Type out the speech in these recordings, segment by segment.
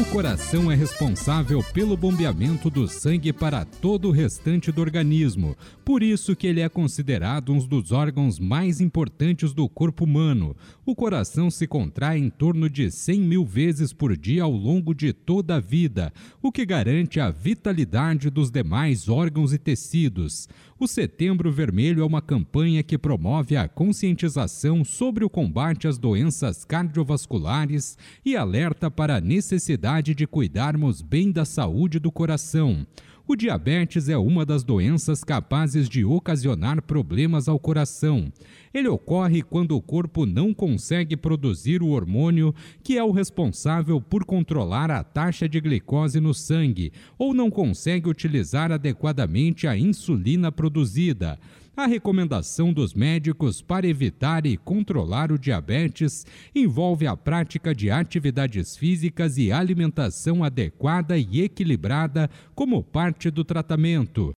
O coração é responsável pelo bombeamento do sangue para todo o restante do organismo, por isso que ele é considerado um dos órgãos mais importantes do corpo humano. O coração se contrai em torno de 100 mil vezes por dia ao longo de toda a vida, o que garante a vitalidade dos demais órgãos e tecidos. O Setembro Vermelho é uma campanha que promove a conscientização sobre o combate às doenças cardiovasculares e alerta para a necessidade de cuidarmos bem da saúde do coração. O diabetes é uma das doenças capazes de ocasionar problemas ao coração. Ele ocorre quando o corpo não consegue produzir o hormônio que é o responsável por controlar a taxa de glicose no sangue ou não consegue utilizar adequadamente a insulina produzida. A recomendação dos médicos para evitar e controlar o diabetes envolve a prática de atividades físicas e alimentação adequada e equilibrada como parte do tratamento.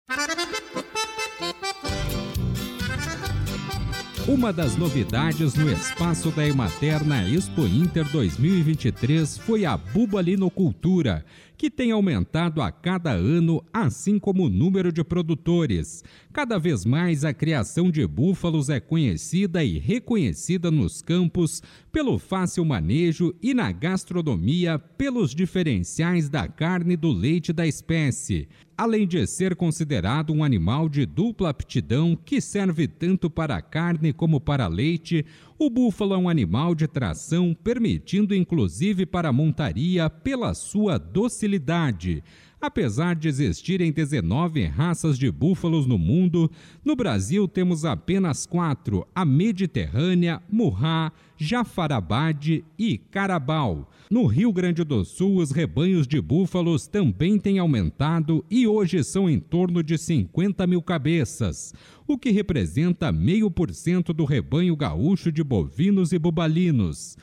Uma das novidades no espaço da Ematerna Expo Inter 2023 foi a bubalinocultura, que tem aumentado a cada ano, assim como o número de produtores. Cada vez mais a criação de búfalos é conhecida e reconhecida nos campos pelo fácil manejo e na gastronomia pelos diferenciais da carne e do leite da espécie. Além de ser considerado um animal de dupla aptidão que serve tanto para carne como para leite, o búfalo é um animal de tração, permitindo inclusive para montaria pela sua docilidade. Apesar de existirem 19 raças de búfalos no mundo, no Brasil temos apenas quatro: a Mediterrânea, Murrá, Jafarabade e Carabal. No Rio Grande do Sul, os rebanhos de búfalos também têm aumentado e hoje são em torno de 50 mil cabeças, o que representa meio por cento do rebanho gaúcho de bovinos e bubalinos.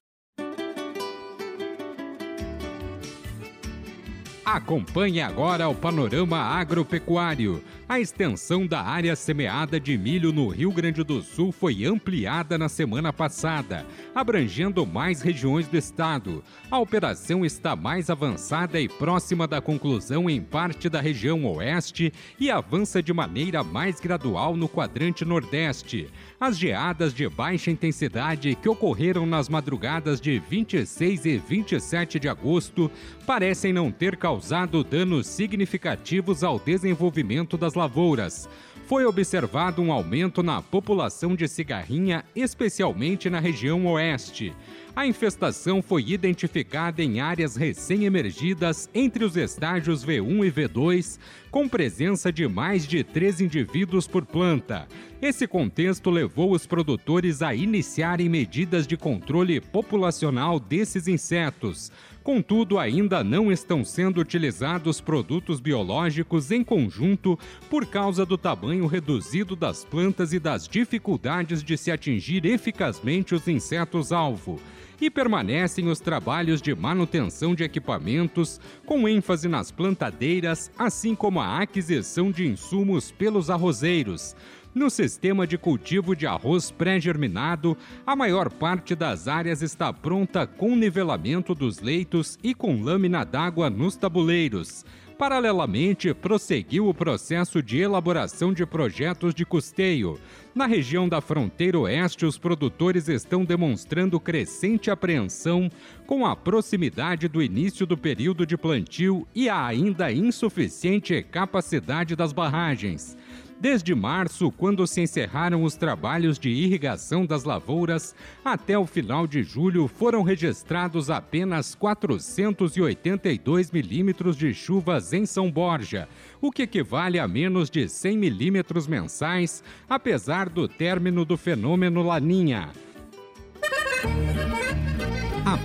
Acompanhe agora o panorama agropecuário. A extensão da área semeada de milho no Rio Grande do Sul foi ampliada na semana passada, abrangendo mais regiões do estado. A operação está mais avançada e próxima da conclusão em parte da região oeste e avança de maneira mais gradual no quadrante nordeste. As geadas de baixa intensidade que ocorreram nas madrugadas de 26 e 27 de agosto parecem não ter causado danos significativos ao desenvolvimento das lavouras. Foi observado um aumento na população de cigarrinha, especialmente na região oeste. A infestação foi identificada em áreas recém-emergidas entre os estágios V1 e V2, com presença de mais de três indivíduos por planta. Esse contexto levou os produtores a iniciarem medidas de controle populacional desses insetos. Contudo, ainda não estão sendo utilizados produtos biológicos em conjunto por causa do tamanho reduzido das plantas e das dificuldades de se atingir eficazmente os insetos-alvo e permanecem os trabalhos de manutenção de equipamentos, com ênfase nas plantadeiras, assim como a aquisição de insumos pelos arrozeiros. No sistema de cultivo de arroz pré-germinado, a maior parte das áreas está pronta com nivelamento dos leitos e com lâmina d'água nos tabuleiros. Paralelamente, prosseguiu o processo de elaboração de projetos de custeio. Na região da fronteira oeste, os produtores estão demonstrando crescente apreensão com a proximidade do início do período de plantio e a ainda insuficiente capacidade das barragens. Desde março, quando se encerraram os trabalhos de irrigação das lavouras, até o final de julho foram registrados apenas 482 milímetros de chuvas em São Borja, o que equivale a menos de 100 milímetros mensais, apesar do término do fenômeno Laninha.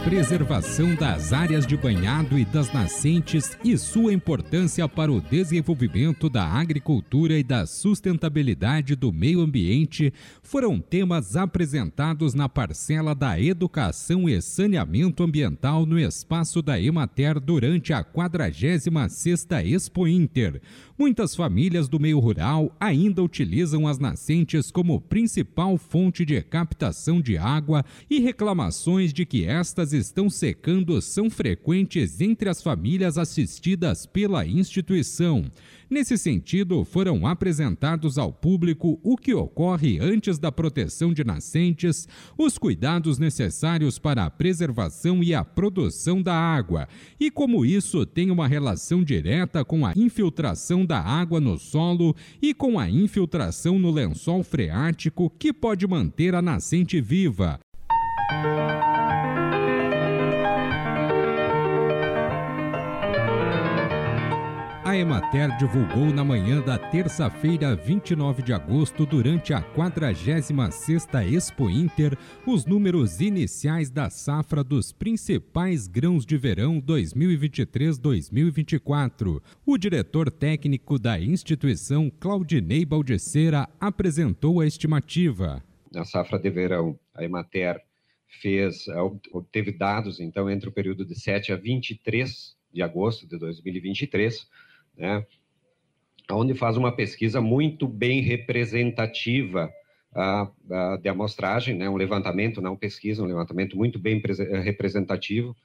Preservação das áreas de banhado e das nascentes e sua importância para o desenvolvimento da agricultura e da sustentabilidade do meio ambiente foram temas apresentados na parcela da educação e saneamento ambiental no espaço da Emater durante a 46ª Expo Inter. Muitas famílias do meio rural ainda utilizam as nascentes como principal fonte de captação de água e reclamações de que estas estão secando são frequentes entre as famílias assistidas pela instituição. Nesse sentido, foram apresentados ao público o que ocorre antes da proteção de nascentes, os cuidados necessários para a preservação e a produção da água, e como isso tem uma relação direta com a infiltração da água no solo e com a infiltração no lençol freático que pode manter a nascente viva. A Emater divulgou na manhã da terça-feira, 29 de agosto, durante a 46ª Expo Inter, os números iniciais da safra dos principais grãos de verão 2023-2024. O diretor técnico da instituição, Claudinei Baldiceira, apresentou a estimativa. Na safra de verão, a Emater fez, obteve dados, então, entre o período de 7 a 23 de agosto de 2023, né, onde faz uma pesquisa muito bem representativa a, a, de amostragem, né, um levantamento, não pesquisa, um levantamento muito bem representativo.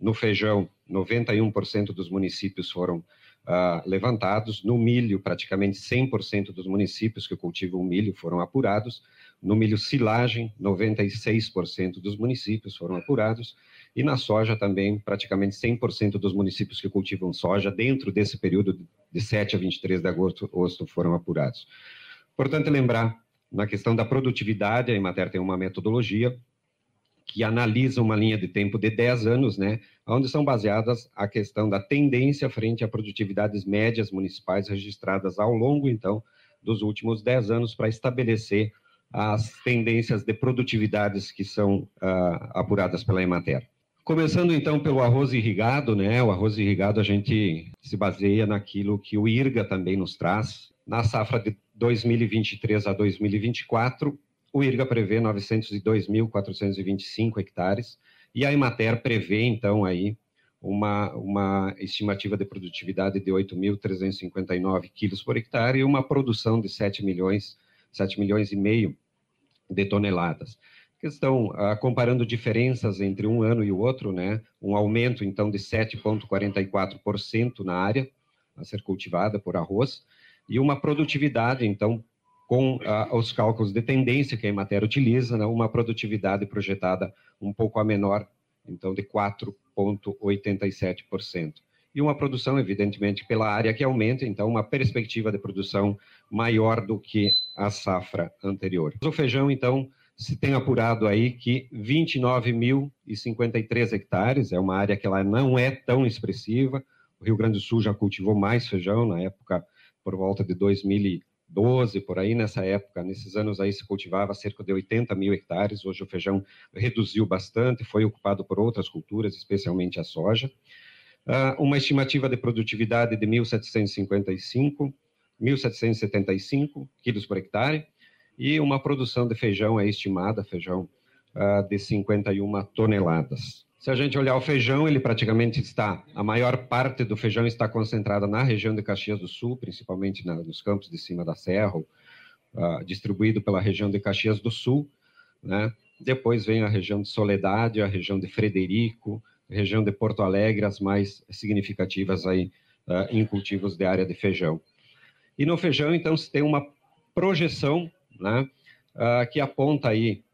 No feijão, 91% dos municípios foram uh, levantados. No milho, praticamente 100% dos municípios que cultivam milho foram apurados. No milho silagem, 96% dos municípios foram apurados. E na soja também, praticamente 100% dos municípios que cultivam soja, dentro desse período de 7 a 23 de agosto, agosto foram apurados. Importante lembrar, na questão da produtividade, a Emater tem uma metodologia que analisa uma linha de tempo de 10 anos, né, onde são baseadas a questão da tendência frente a produtividades médias municipais registradas ao longo, então, dos últimos 10 anos para estabelecer as tendências de produtividades que são uh, apuradas pela Emater. Começando então pelo arroz irrigado, né? O arroz irrigado a gente se baseia naquilo que o IRGA também nos traz. Na safra de 2023 a 2024, o IRGA prevê 902.425 hectares e a Emater prevê então aí uma, uma estimativa de produtividade de 8.359 quilos por hectare e uma produção de 7 milhões, 7 milhões e meio de toneladas. Questão, ah, comparando diferenças entre um ano e o outro, né, um aumento, então, de 7,44% na área a ser cultivada por arroz, e uma produtividade, então, com ah, os cálculos de tendência que a Emater utiliza, né, uma produtividade projetada um pouco a menor, então, de 4,87%. E uma produção, evidentemente, pela área que aumenta, então, uma perspectiva de produção maior do que a safra anterior. O feijão, então, se tem apurado aí que 29.053 hectares, é uma área que ela não é tão expressiva. O Rio Grande do Sul já cultivou mais feijão na época por volta de 2012, por aí nessa época, nesses anos aí se cultivava cerca de 80 mil hectares. Hoje o feijão reduziu bastante, foi ocupado por outras culturas, especialmente a soja. Uh, uma estimativa de produtividade de 1.755, 1.775 quilos por hectare e uma produção de feijão é estimada, feijão uh, de 51 toneladas. Se a gente olhar o feijão, ele praticamente está, a maior parte do feijão está concentrada na região de Caxias do Sul, principalmente na, nos campos de cima da serra, uh, distribuído pela região de Caxias do Sul, né? Depois vem a região de Soledade, a região de Frederico, região de Porto Alegre, as mais significativas aí uh, em cultivos de área de feijão. E no feijão, então, se tem uma projeção né, uh, que aponta aí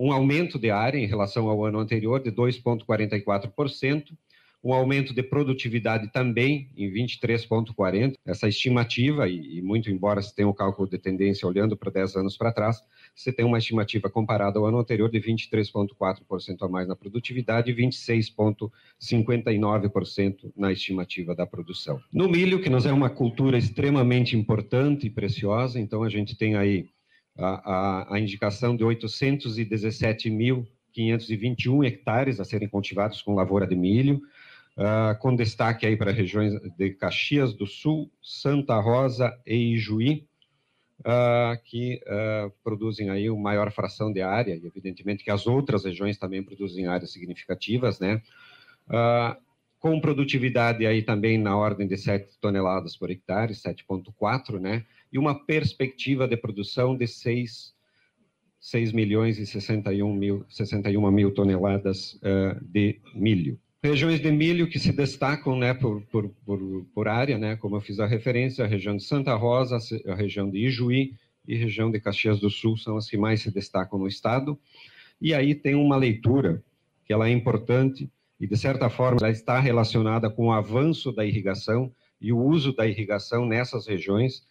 um aumento de área em relação ao ano anterior de 2,44%, um aumento de produtividade também em 23,40%. Essa estimativa, e, muito embora se tenha o cálculo de tendência olhando para 10 anos para trás, você tem uma estimativa comparada ao ano anterior de 23,4% a mais na produtividade e 26,59% na estimativa da produção. No milho, que nos é uma cultura extremamente importante e preciosa, então a gente tem aí a, a, a indicação de 817 mil 521 hectares a serem cultivados com lavoura de milho, uh, com destaque aí para regiões de Caxias do Sul, Santa Rosa e Ijuí, uh, que uh, produzem aí uma maior fração de área, e evidentemente que as outras regiões também produzem áreas significativas, né? Com produtividade aí também na ordem de 7 toneladas por hectare, 7,4, né? E uma perspectiva de produção de 6, 6 milhões e 61 mil, 61 mil toneladas uh, de milho. Regiões de milho que se destacam né, por, por, por, por, área, né, como eu fiz a referência, a região de Santa Rosa, a região de Ijuí e a região de Caxias do Sul são as que mais se destacam no estado. E aí tem uma leitura que ela é importante e, de certa forma, ela está relacionada com o avanço da irrigação e o uso da irrigação nessas regiões,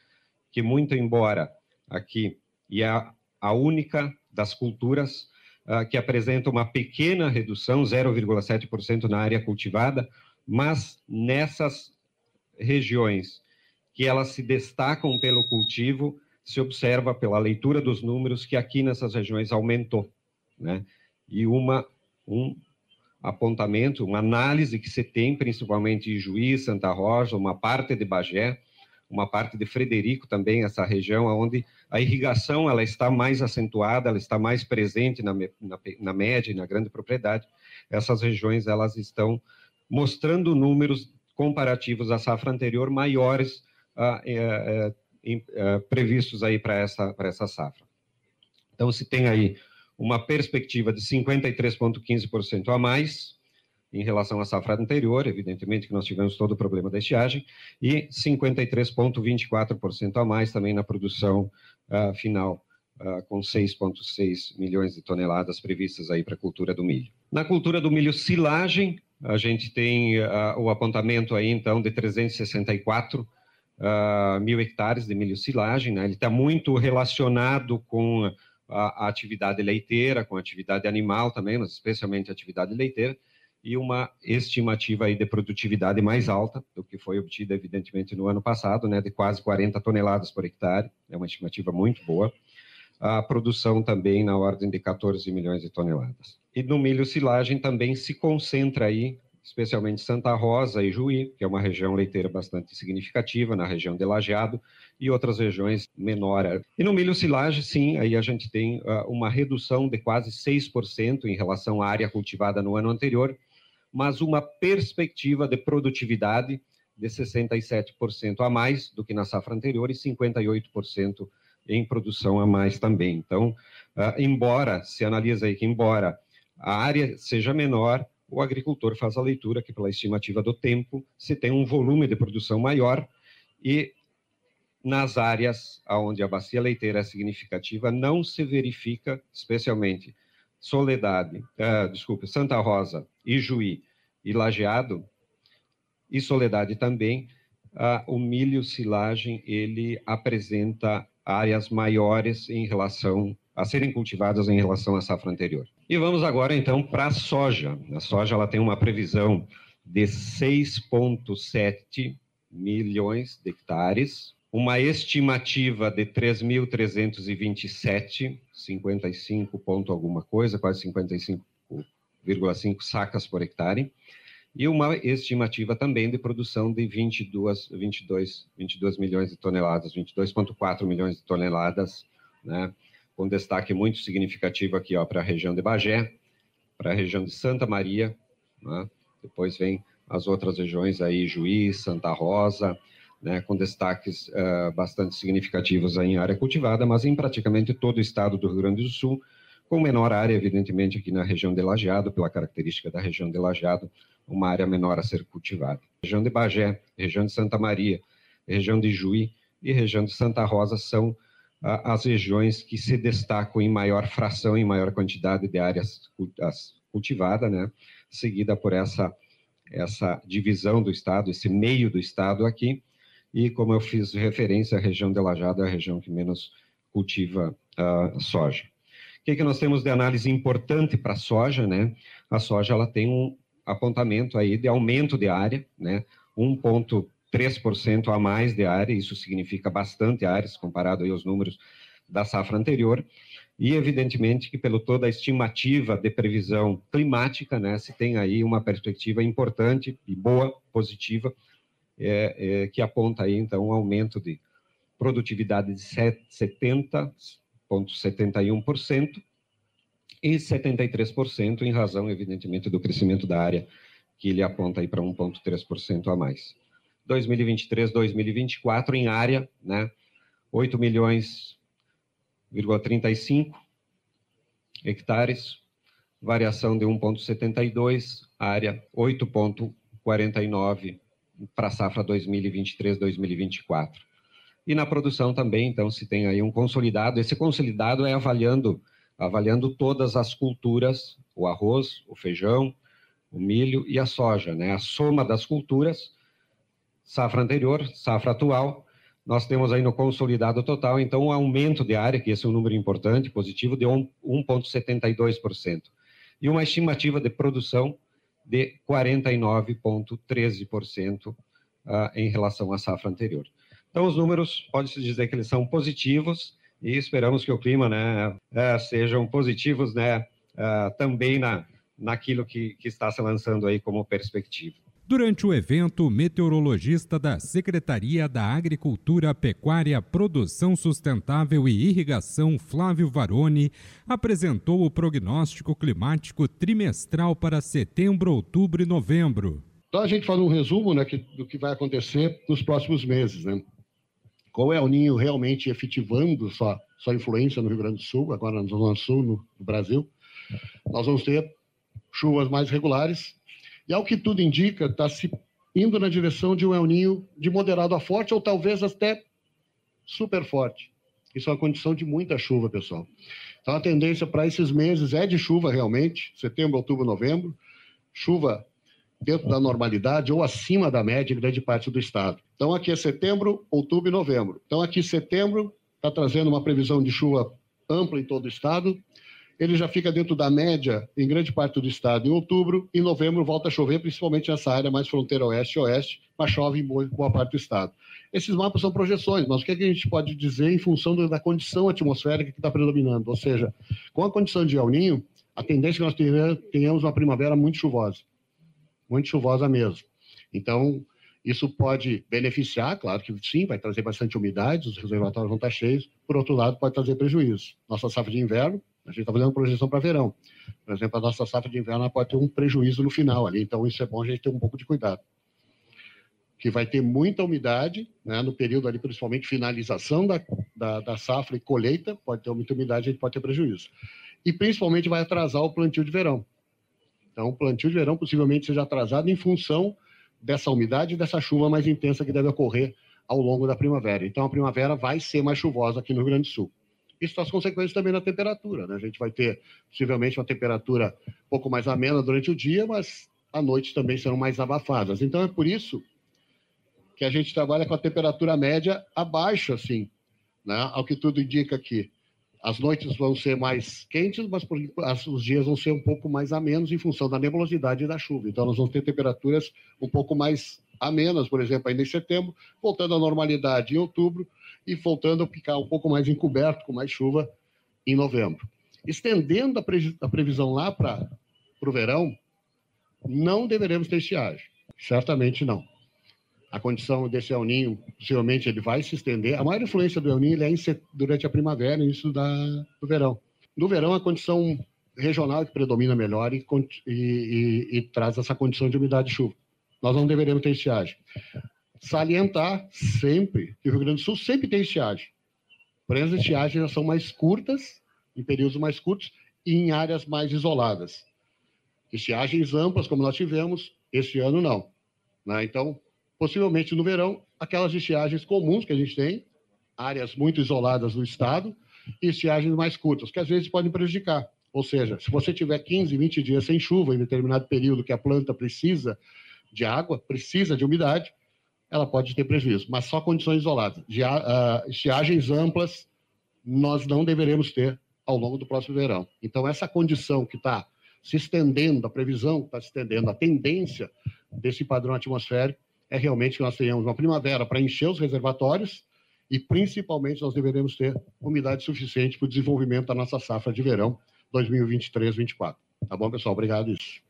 que muito embora aqui, e é a única das culturas uh, que apresenta uma pequena redução, 0,7% na área cultivada, mas nessas regiões que elas se destacam pelo cultivo, se observa pela leitura dos números que aqui nessas regiões aumentou, né? E uma um apontamento, uma análise que se tem principalmente em Juiz, Santa Rosa, uma parte de Bagé, uma parte de Frederico também, essa região onde a irrigação ela está mais acentuada, ela está mais presente na, na, na média e na grande propriedade. Essas regiões elas estão mostrando números comparativos à safra anterior maiores ah, é, é, é, previstos aí para essa, essa safra. Então, se tem aí uma perspectiva de 53,15% a mais, em relação à safra anterior, evidentemente que nós tivemos todo o problema da estiagem, e 53,24% a mais também na produção uh, final, uh, com 6,6 milhões de toneladas previstas aí para a cultura do milho. Na cultura do milho silagem, a gente tem uh, o apontamento aí, então, de 364 mil hectares de milho silagem, né? ele está muito relacionado com a, a atividade leiteira, com a atividade animal também, mas especialmente a atividade leiteira, e uma estimativa aí de produtividade mais alta do que foi obtida, evidentemente, no ano passado, né, de quase 40 toneladas por hectare, é uma estimativa muito boa. A produção também na ordem de 14 milhões de toneladas. E no milho silagem também se concentra aí, especialmente Santa Rosa e Juí, que é uma região leiteira bastante significativa, na região de Lajeado, e outras regiões menor. E no milho silagem, sim, aí a gente tem uh, uma redução de quase 6% em relação à área cultivada no ano anterior, mas uma perspectiva de produtividade de 67% a mais do que na safra anterior e 58% em produção a mais também. Então, uh, embora, se analisa aí que embora a área seja menor, o agricultor faz a leitura que pela estimativa do tempo se tem um volume de produção maior e nas áreas onde a bacia leiteira é significativa não se verifica, especialmente Soledade, uh, desculpe, Santa Rosa, Ijuí e Lajeado, e Soledade também, uh, o milho silagem, ele apresenta áreas maiores em relação a serem cultivadas em relação à safra anterior. E vamos agora, então, para a soja. A soja ela tem uma previsão de 6,7 milhões de hectares, uma estimativa de 3.327, 55 ponto alguma coisa, quase 55,5 sacas por hectare, e uma estimativa também de produção de 22, 22, 22 milhões de toneladas, 22,4 milhões de toneladas, né, com destaque muito significativo aqui para a região de Bagé, para a região de Santa Maria, né, depois vem as outras regiões aí, Juiz, Santa Rosa, né, com destaques uh, bastante significativos em área cultivada, mas em praticamente todo o estado do Rio Grande do Sul, com menor área, evidentemente, aqui na região de Lajeado, pela característica da região de Lajeado, uma área menor a ser cultivada. Região de Bagé, região de Santa Maria, região de Juí e região de Santa Rosa são as regiões que se destacam em maior fração, em maior quantidade de áreas cultivadas, né, seguida por essa, essa divisão do estado, esse meio do estado aqui, e como eu fiz referência, a região de Lajado é a região que menos cultiva uh, soja. O que, que nós temos de análise importante para a soja, né? A soja ela tem um apontamento aí de aumento de área, né? 1,3% a mais de área, isso significa bastante áreas, comparado aos números da safra anterior, e evidentemente que pelo toda a estimativa de previsão climática, né, se tem aí uma perspectiva importante e boa, positiva, é, é, que aponta aí então um aumento de produtividade de 70,71% e 73% em razão, evidentemente, do crescimento da área, que ele aponta aí para 1,3% a mais. 2023, 2024 em área, né, 8 milhões 1,35 hectares, variação de 1,72, área 8,49 para a safra 2023-2024. E na produção também, então, se tem aí um consolidado. Esse consolidado é avaliando, avaliando todas as culturas, o arroz, o feijão, o milho e a soja, né? A soma das culturas, safra anterior, safra atual, nós temos aí no consolidado total, então, um aumento de área, que esse é um número importante, positivo, de 1,72%. E uma estimativa de produção de 49,13% uh, ah, em relação à safra anterior. Então, os números, pode-se dizer que eles são positivos e esperamos que o clima né, uh, sejam positivos né, uh, também na, naquilo que, que está se lançando aí como perspectiva. Durante o evento, o meteorologista da Secretaria da Agricultura, Pecuária, Produção Sustentável e Irrigação, Flávio Varone, apresentou o prognóstico climático trimestral para setembro, outubro e novembro. Então a gente faz um resumo né, que, do que vai acontecer nos próximos meses. Né? Qual é o ninho realmente efetivando sua, sua influência no Rio Grande do Sul, agora Zona Sul, no, no Brasil? Nós vamos ter chuvas mais regulares, e ao que tudo indica, está se indo na direção de um El Ninho de moderado a forte, ou talvez até super forte. Isso é uma condição de muita chuva, pessoal. Então a tendência para esses meses é de chuva realmente, setembro, outubro, novembro, chuva dentro da normalidade ou acima da média em grande parte do estado. Então aqui é setembro, outubro e novembro. Então aqui setembro está trazendo uma previsão de chuva ampla em todo o estado, ele já fica dentro da média em grande parte do estado em outubro. Em novembro volta a chover, principalmente nessa área mais fronteira oeste e oeste, mas chove em boa parte do estado. Esses mapas são projeções, mas o que, é que a gente pode dizer em função da condição atmosférica que está predominando? Ou seja, com a condição de El Ninho, a tendência é que nós tenhamos uma primavera muito chuvosa, muito chuvosa mesmo. Então, isso pode beneficiar, claro que sim, vai trazer bastante umidade, os reservatórios vão estar cheios, por outro lado, pode trazer prejuízo. Nossa safra de inverno a gente está fazendo projeção para verão. Por exemplo, a nossa safra de inverno pode ter um prejuízo no final ali, então isso é bom a gente ter um pouco de cuidado. Que vai ter muita umidade, né, no período ali, principalmente finalização da, da, da safra e colheita, pode ter muita umidade, a gente pode ter prejuízo. E principalmente vai atrasar o plantio de verão. Então, o plantio de verão possivelmente seja atrasado em função dessa umidade e dessa chuva mais intensa que deve ocorrer ao longo da primavera. Então, a primavera vai ser mais chuvosa aqui no Rio Grande do Sul. Isso traz consequências também na temperatura. Né? A gente vai ter, possivelmente, uma temperatura um pouco mais amena durante o dia, mas à noite também serão mais abafadas. Então, é por isso que a gente trabalha com a temperatura média abaixo, assim, né? ao que tudo indica aqui. As noites vão ser mais quentes, mas os dias vão ser um pouco mais amenos em função da nebulosidade e da chuva. Então, nós vamos ter temperaturas um pouco mais amenas, por exemplo, ainda em setembro, voltando à normalidade em outubro, e voltando a ficar um pouco mais encoberto, com mais chuva, em novembro. Estendendo a, pre a previsão lá para o verão, não deveremos ter estiagem. Certamente não. A condição desse El Ninho, possivelmente, ele vai se estender. A maior influência do El Ninho é durante a primavera e início da, do verão. No verão, a condição regional que predomina melhor e, e, e, e traz essa condição de umidade de chuva. Nós não deveremos ter estiagem salientar sempre que o Rio Grande do Sul sempre tem estiagem. Porém, as estiagens já são mais curtas, em períodos mais curtos, e em áreas mais isoladas. Estiagens amplas, como nós tivemos, este ano não. Né? Então, possivelmente no verão, aquelas estiagens comuns que a gente tem, áreas muito isoladas do estado, e estiagens mais curtas, que às vezes podem prejudicar. Ou seja, se você tiver 15, 20 dias sem chuva em determinado período que a planta precisa de água, precisa de umidade, ela pode ter prejuízo, mas só condições isoladas. De, uh, estiagens amplas, nós não deveremos ter ao longo do próximo verão. Então, essa condição que está se estendendo, a previsão que está se estendendo, a tendência desse padrão atmosférico é realmente que nós tenhamos uma primavera para encher os reservatórios e principalmente nós deveremos ter umidade suficiente para o desenvolvimento da nossa safra de verão 2023-24. Tá bom, pessoal? Obrigado. Isso.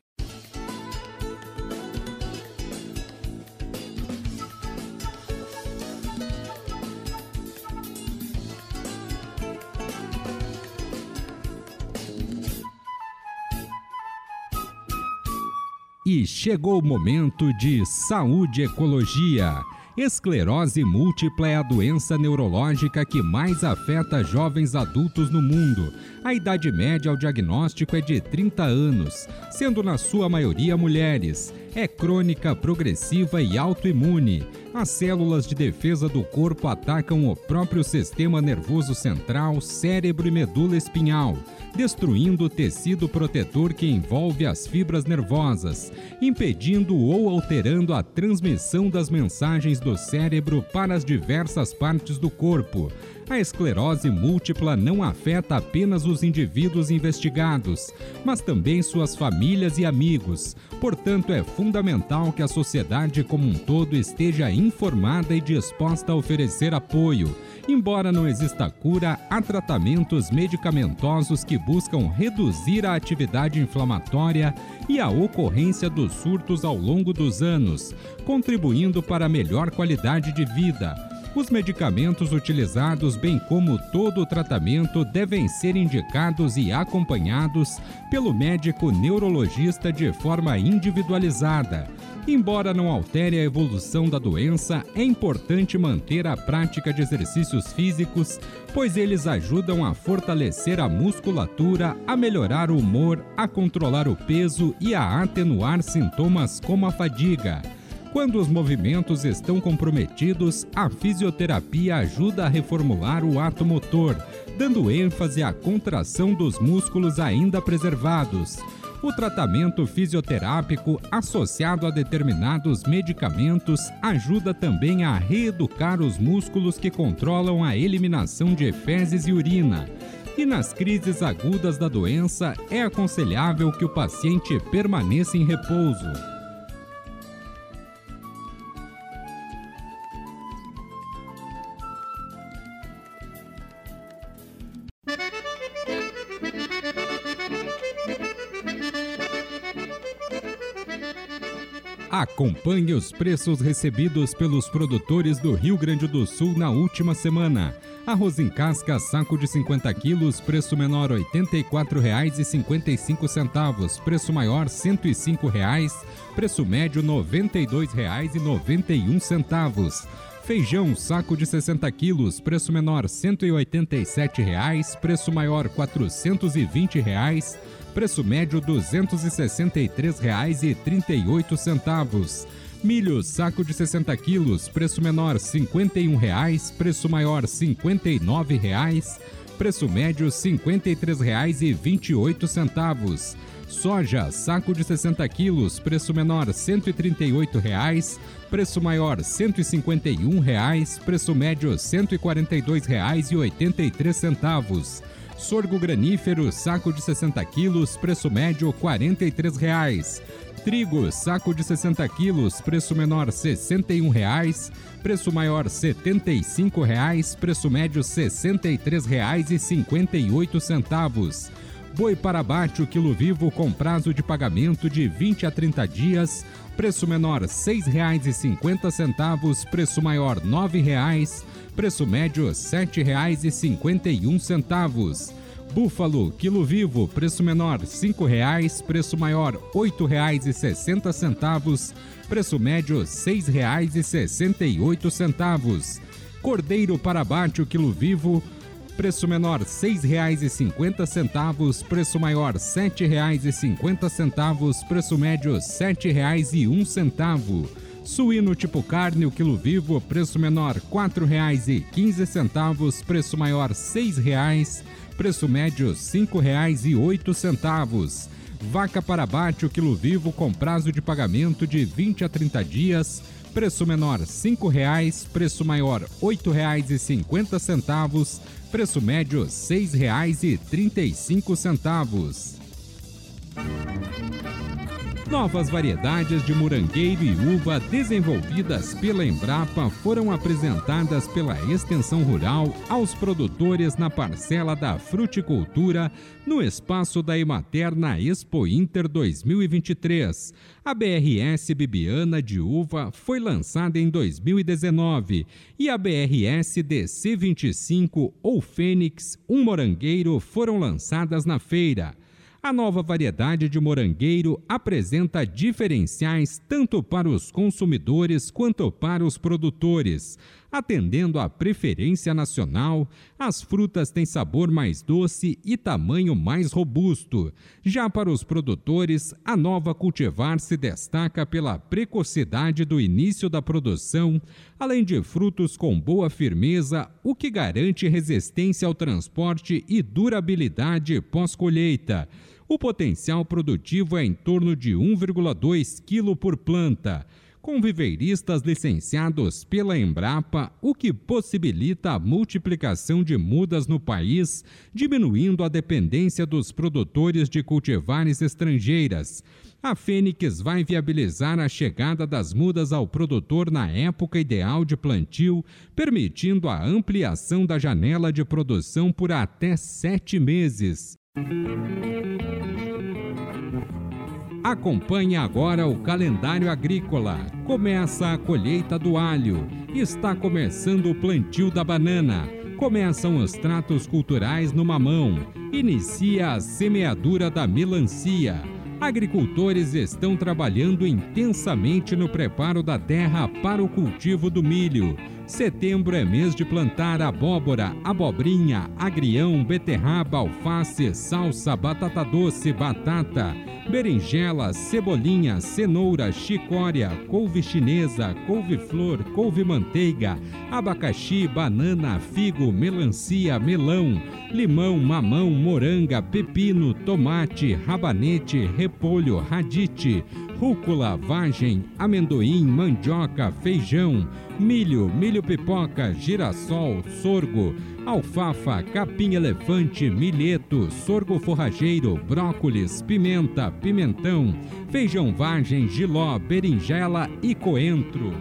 E chegou o momento de saúde ecologia. Esclerose múltipla é a doença neurológica que mais afeta jovens adultos no mundo. A idade média ao diagnóstico é de 30 anos, sendo na sua maioria mulheres. É crônica, progressiva e autoimune. As células de defesa do corpo atacam o próprio sistema nervoso central, cérebro e medula espinhal destruindo o tecido protetor que envolve as fibras nervosas, impedindo ou alterando a transmissão das mensagens do cérebro para as diversas partes do corpo. A esclerose múltipla não afeta apenas os indivíduos investigados, mas também suas famílias e amigos. Portanto, é fundamental que a sociedade como um todo esteja informada e disposta a oferecer apoio. Embora não exista cura, há tratamentos medicamentosos que buscam reduzir a atividade inflamatória e a ocorrência dos surtos ao longo dos anos, contribuindo para a melhor qualidade de vida. Os medicamentos utilizados, bem como todo o tratamento, devem ser indicados e acompanhados pelo médico neurologista de forma individualizada. Embora não altere a evolução da doença, é importante manter a prática de exercícios físicos, pois eles ajudam a fortalecer a musculatura, a melhorar o humor, a controlar o peso e a atenuar sintomas como a fadiga. Quando os movimentos estão comprometidos, a fisioterapia ajuda a reformular o ato motor, dando ênfase à contração dos músculos ainda preservados. O tratamento fisioterápico associado a determinados medicamentos ajuda também a reeducar os músculos que controlam a eliminação de fezes e urina. E nas crises agudas da doença, é aconselhável que o paciente permaneça em repouso. Acompanhe os preços recebidos pelos produtores do Rio Grande do Sul na última semana. Arroz em casca, saco de 50 quilos, preço menor R$ 84,55, preço maior R$ 105,00, preço médio R$ 92,91. Feijão, saco de 60 quilos, preço menor R$ 187,00, preço maior R$ 420,00 preço médio R$ 263,38. Milho, saco de 60 quilos, preço menor R$ 51,00, preço maior R$ 59,00, preço médio R$ 53,28. Soja, saco de 60 quilos, preço menor R$ 138,00, preço maior R$ 151,00, preço médio R$ 142,83. Sorgo granífero, saco de 60 quilos, preço médio R$ 43,00. Trigo, saco de 60 quilos, preço menor R$ 61,00, preço maior R$ 75,00, preço médio R$ 63,58. Boi para abate o quilo vivo com prazo de pagamento de 20 a 30 dias, preço menor R$ 6,50, preço maior R$ 9,00 preço médio R$ 7,51. Búfalo, quilo vivo, preço menor R$ 5,00, preço maior R$ 8,60, preço médio R$ 6,68. Cordeiro para abate, o quilo vivo, preço menor R$ 6,50, preço maior R$ 7,50, preço médio R$ 7,01. Suíno tipo carne, o quilo vivo, preço menor R$ 4,15, preço maior R$ 6,00, preço médio R$ 5,08. Vaca para abate, o quilo vivo, com prazo de pagamento de 20 a 30 dias, preço menor R$ 5,00, preço maior R$ 8,50, preço médio R$ 6,35. Novas variedades de morangueiro e uva desenvolvidas pela Embrapa foram apresentadas pela Extensão Rural aos produtores na parcela da fruticultura no espaço da Emater na Expo Inter 2023. A BRS Bibiana de uva foi lançada em 2019 e a BRS DC25 ou Fênix, um morangueiro, foram lançadas na feira. A nova variedade de morangueiro apresenta diferenciais tanto para os consumidores quanto para os produtores. Atendendo à preferência nacional, as frutas têm sabor mais doce e tamanho mais robusto. Já para os produtores, a nova cultivar se destaca pela precocidade do início da produção, além de frutos com boa firmeza, o que garante resistência ao transporte e durabilidade pós-colheita. O potencial produtivo é em torno de 1,2 kg por planta com viveiristas licenciados pela Embrapa, o que possibilita a multiplicação de mudas no país, diminuindo a dependência dos produtores de cultivares estrangeiras. A Fênix vai viabilizar a chegada das mudas ao produtor na época ideal de plantio, permitindo a ampliação da janela de produção por até sete meses. Acompanhe agora o calendário agrícola. Começa a colheita do alho. Está começando o plantio da banana. Começam os tratos culturais no mamão. Inicia a semeadura da melancia. Agricultores estão trabalhando intensamente no preparo da terra para o cultivo do milho. Setembro é mês de plantar abóbora, abobrinha, agrião, beterraba, alface, salsa, batata doce, batata, berinjela, cebolinha, cenoura, chicória, couve chinesa, couve-flor, couve-manteiga, abacaxi, banana, figo, melancia, melão, limão, mamão, moranga, pepino, tomate, rabanete, repolho, radite, rúcula, vagem, amendoim, mandioca, feijão, milho, milho pipoca, girassol, sorgo, alfafa, capim-elefante, milheto, sorgo forrageiro, brócolis, pimenta, pimentão, feijão vagem, giló, berinjela e coentro.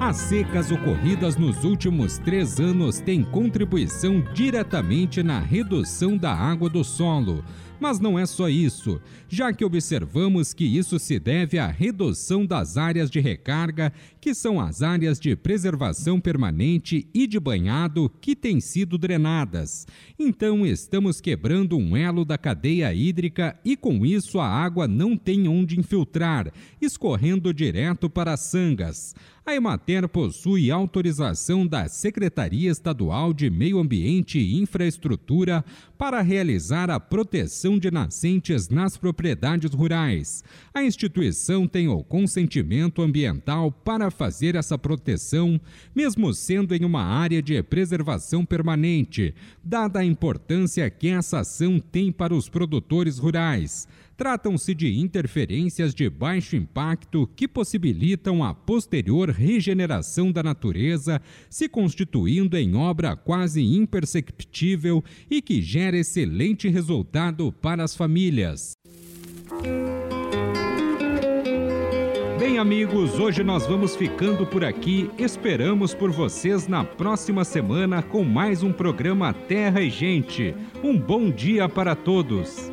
As secas ocorridas nos últimos três anos têm contribuição diretamente na redução da água do solo mas não é só isso, já que observamos que isso se deve à redução das áreas de recarga, que são as áreas de preservação permanente e de banhado que têm sido drenadas. Então, estamos quebrando um elo da cadeia hídrica e, com isso, a água não tem onde infiltrar, escorrendo direto para as sangas. A Emater possui autorização da Secretaria Estadual de Meio Ambiente e Infraestrutura para realizar a proteção de nascentes nas propriedades rurais. A instituição tem o consentimento ambiental para fazer essa proteção, mesmo sendo em uma área de preservação permanente, dada a importância que essa ação tem para os produtores rurais. Tratam-se de interferências de baixo impacto que possibilitam a posterior regeneração da natureza, se constituindo em obra quase imperceptível e que gera excelente resultado para as famílias. Bem, amigos, hoje nós vamos ficando por aqui. Esperamos por vocês na próxima semana com mais um programa Terra e Gente. Um bom dia para todos.